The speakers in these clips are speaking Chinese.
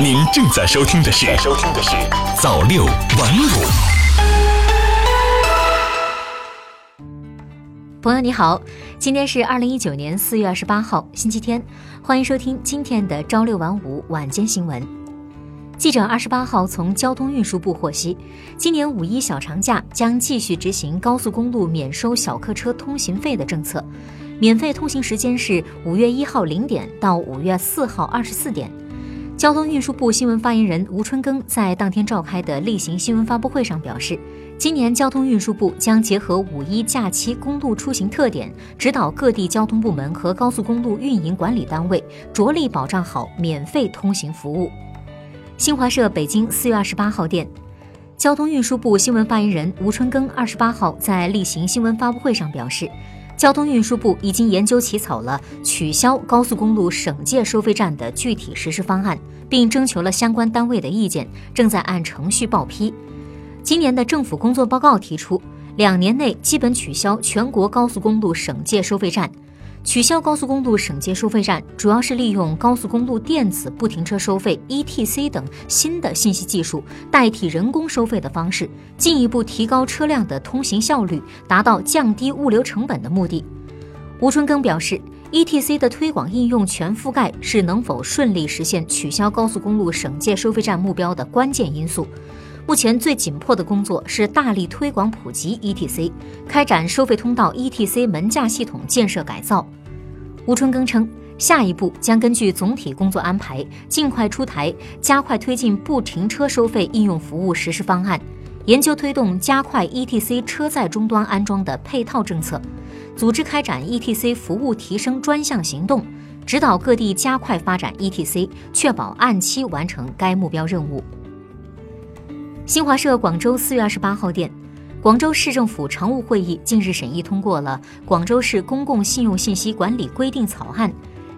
您正在收听的是《收听的是早六晚五》。朋友你好，今天是二零一九年四月二十八号，星期天，欢迎收听今天的朝六晚五晚间新闻。记者二十八号从交通运输部获悉，今年五一小长假将继续执行高速公路免收小客车通行费的政策，免费通行时间是五月一号零点到五月四号二十四点。交通运输部新闻发言人吴春耕在当天召开的例行新闻发布会上表示，今年交通运输部将结合五一假期公路出行特点，指导各地交通部门和高速公路运营管理单位，着力保障好免费通行服务。新华社北京四月二十八号电，交通运输部新闻发言人吴春耕二十八号在例行新闻发布会上表示，交通运输部已经研究起草了取消高速公路省界收费站的具体实施方案，并征求了相关单位的意见，正在按程序报批。今年的政府工作报告提出，两年内基本取消全国高速公路省界收费站。取消高速公路省界收费站，主要是利用高速公路电子不停车收费 （ETC） 等新的信息技术，代替人工收费的方式，进一步提高车辆的通行效率，达到降低物流成本的目的。吴春耕表示，ETC 的推广应用全覆盖是能否顺利实现取消高速公路省界收费站目标的关键因素。目前最紧迫的工作是大力推广普及 ETC，开展收费通道 ETC 门架系统建设改造。吴春耕称，下一步将根据总体工作安排，尽快出台加快推进不停车收费应用服务实施方案，研究推动加快 ETC 车载终端安装的配套政策，组织开展 ETC 服务提升专项行动，指导各地加快发展 ETC，确保按期完成该目标任务。新华社广州四月二十八号电，广州市政府常务会议近日审议通过了《广州市公共信用信息管理规定》草案，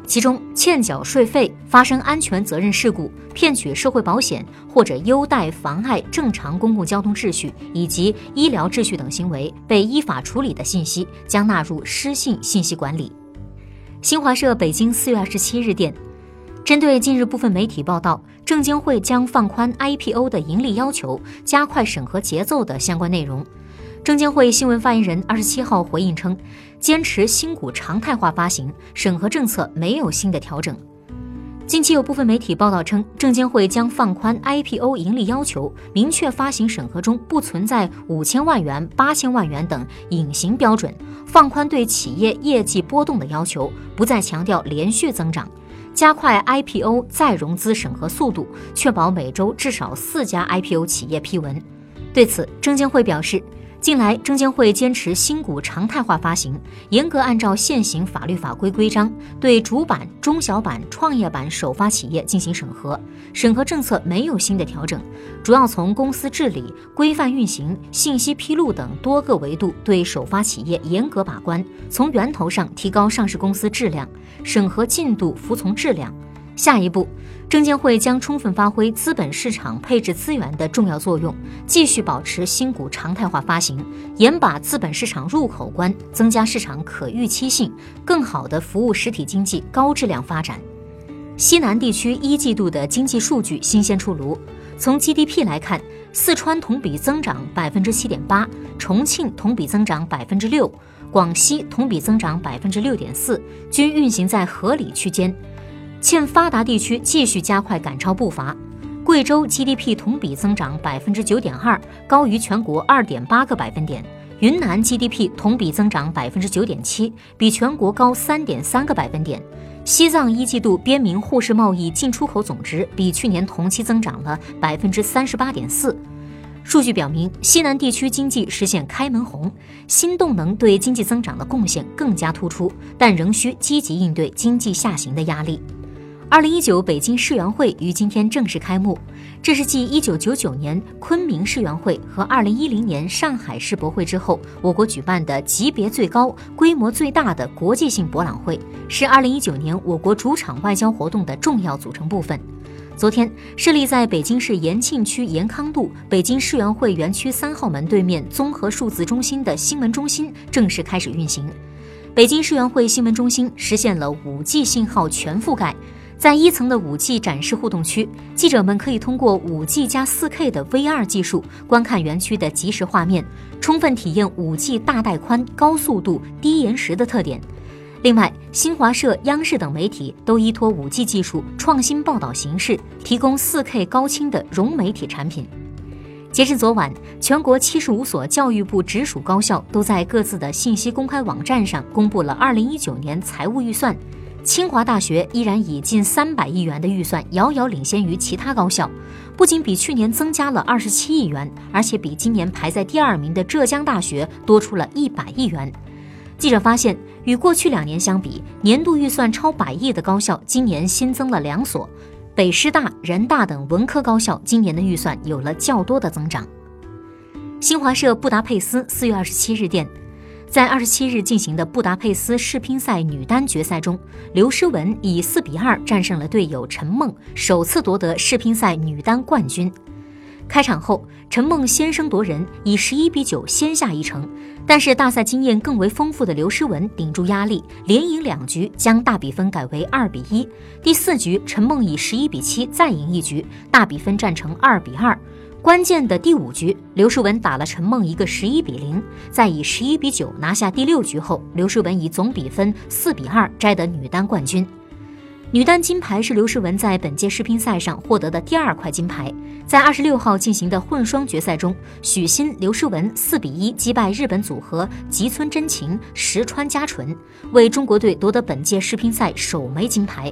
其中欠缴税费、发生安全责任事故、骗取社会保险或者优待妨碍正常公共交通秩序以及医疗秩序等行为被依法处理的信息，将纳入失信信息管理。新华社北京四月二十七日电。针对近日部分媒体报道，证监会将放宽 IPO 的盈利要求、加快审核节奏的相关内容，证监会新闻发言人二十七号回应称，坚持新股常态化发行，审核政策没有新的调整。近期有部分媒体报道称，证监会将放宽 IPO 盈利要求，明确发行审核中不存在五千万元、八千万元等隐形标准，放宽对企业业绩波动的要求，不再强调连续增长。加快 IPO 再融资审核速度，确保每周至少四家 IPO 企业批文。对此，证监会表示，近来证监会坚持新股常态化发行，严格按照现行法律法规规章，对主板、中小板、创业板首发企业进行审核。审核政策没有新的调整，主要从公司治理、规范运行、信息披露等多个维度对首发企业严格把关，从源头上提高上市公司质量。审核进度服从质量。下一步，证监会将充分发挥资本市场配置资源的重要作用，继续保持新股常态化发行，严把资本市场入口关，增加市场可预期性，更好地服务实体经济高质量发展。西南地区一季度的经济数据新鲜出炉，从 GDP 来看，四川同比增长百分之七点八，重庆同比增长百分之六。广西同比增长百分之六点四，均运行在合理区间。欠发达地区继续加快赶超步伐。贵州 GDP 同比增长百分之九点二，高于全国二点八个百分点。云南 GDP 同比增长百分之九点七，比全国高三点三个百分点。西藏一季度边民互市贸易进出口总值比去年同期增长了百分之三十八点四。数据表明，西南地区经济实现开门红，新动能对经济增长的贡献更加突出，但仍需积极应对经济下行的压力。二零一九北京世园会于今天正式开幕，这是继一九九九年昆明世园会和二零一零年上海世博会之后，我国举办的级别最高、规模最大的国际性博览会，是二零一九年我国主场外交活动的重要组成部分。昨天，设立在北京市延庆区延康路北京世园会园区三号门对面综合数字中心的新闻中心正式开始运行。北京世园会新闻中心实现了 5G 信号全覆盖，在一层的五 G 展示互动区，记者们可以通过五 G 加四 K 的 VR 技术观看园区的即时画面，充分体验五 G 大带宽、高速度、低延时的特点。另外，新华社、央视等媒体都依托五 G 技术创新报道形式，提供四 K 高清的融媒体产品。截至昨晚，全国七十五所教育部直属高校都在各自的信息公开网站上公布了二零一九年财务预算。清华大学依然以近三百亿元的预算遥遥领先于其他高校，不仅比去年增加了二十七亿元，而且比今年排在第二名的浙江大学多出了一百亿元。记者发现，与过去两年相比，年度预算超百亿的高校今年新增了两所，北师大、人大等文科高校今年的预算有了较多的增长。新华社布达佩斯四月二十七日电。在二十七日进行的布达佩斯世乒赛女单决赛中，刘诗雯以四比二战胜了队友陈梦，首次夺得世乒赛女单冠军。开场后，陈梦先声夺人，以十一比九先下一城。但是大赛经验更为丰富的刘诗雯顶住压力，连赢两局，将大比分改为二比一。第四局，陈梦以十一比七再赢一局，大比分战成二比二。关键的第五局，刘诗雯打了陈梦一个十一比零，在以十一比九拿下第六局后，刘诗雯以总比分四比二摘得女单冠军。女单金牌是刘诗雯在本届世乒赛上获得的第二块金牌。在二十六号进行的混双决赛中，许昕、刘诗雯四比一击败日本组合吉村真晴、石川佳纯，为中国队夺得本届世乒赛首枚金牌。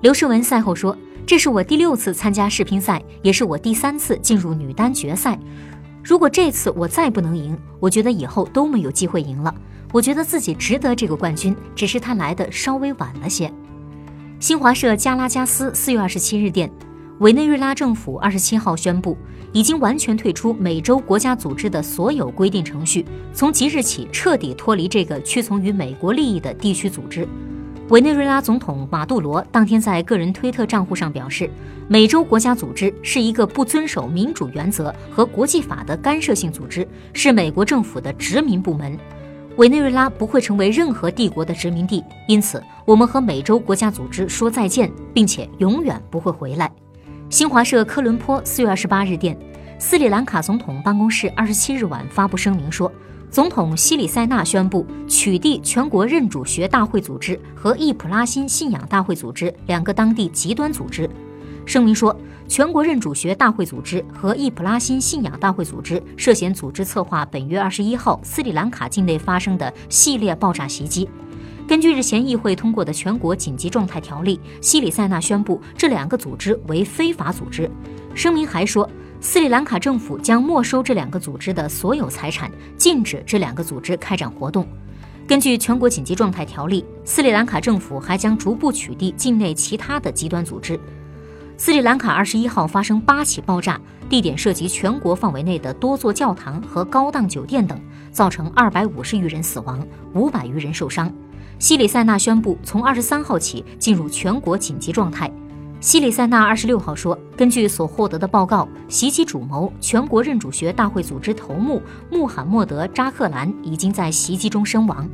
刘诗雯赛后说。这是我第六次参加世乒赛，也是我第三次进入女单决赛。如果这次我再不能赢，我觉得以后都没有机会赢了。我觉得自己值得这个冠军，只是他来的稍微晚了些。新华社加拉加斯四月二十七日电，委内瑞拉政府二十七号宣布，已经完全退出美洲国家组织的所有规定程序，从即日起彻底脱离这个屈从于美国利益的地区组织。委内瑞拉总统马杜罗当天在个人推特账户上表示，美洲国家组织是一个不遵守民主原则和国际法的干涉性组织，是美国政府的殖民部门。委内瑞拉不会成为任何帝国的殖民地，因此我们和美洲国家组织说再见，并且永远不会回来。新华社科伦坡四月二十八日电，斯里兰卡总统办公室二十七日晚发布声明说。总统西里塞纳宣布取缔全国认主学大会组织和易普拉欣信仰大会组织两个当地极端组织。声明说，全国认主学大会组织和易普拉欣信仰大会组织涉嫌组织策划本月二十一号斯里兰卡境内发生的系列爆炸袭击。根据日前议会通过的全国紧急状态条例，西里塞纳宣布这两个组织为非法组织。声明还说。斯里兰卡政府将没收这两个组织的所有财产，禁止这两个组织开展活动。根据全国紧急状态条例，斯里兰卡政府还将逐步取缔境内其他的极端组织。斯里兰卡二十一号发生八起爆炸，地点涉及全国范围内的多座教堂和高档酒店等，造成二百五十余人死亡，五百余人受伤。西里塞纳宣布从二十三号起进入全国紧急状态。西里塞纳二十六号说，根据所获得的报告，袭击主谋全国认主学大会组织头目穆罕默德·扎克兰已经在袭击中身亡。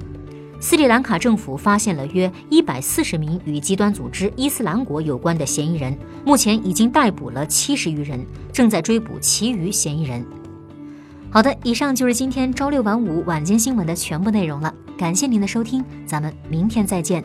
斯里兰卡政府发现了约一百四十名与极端组织伊斯兰国有关的嫌疑人，目前已经逮捕了七十余人，正在追捕其余嫌疑人。好的，以上就是今天朝六晚五晚间新闻的全部内容了，感谢您的收听，咱们明天再见。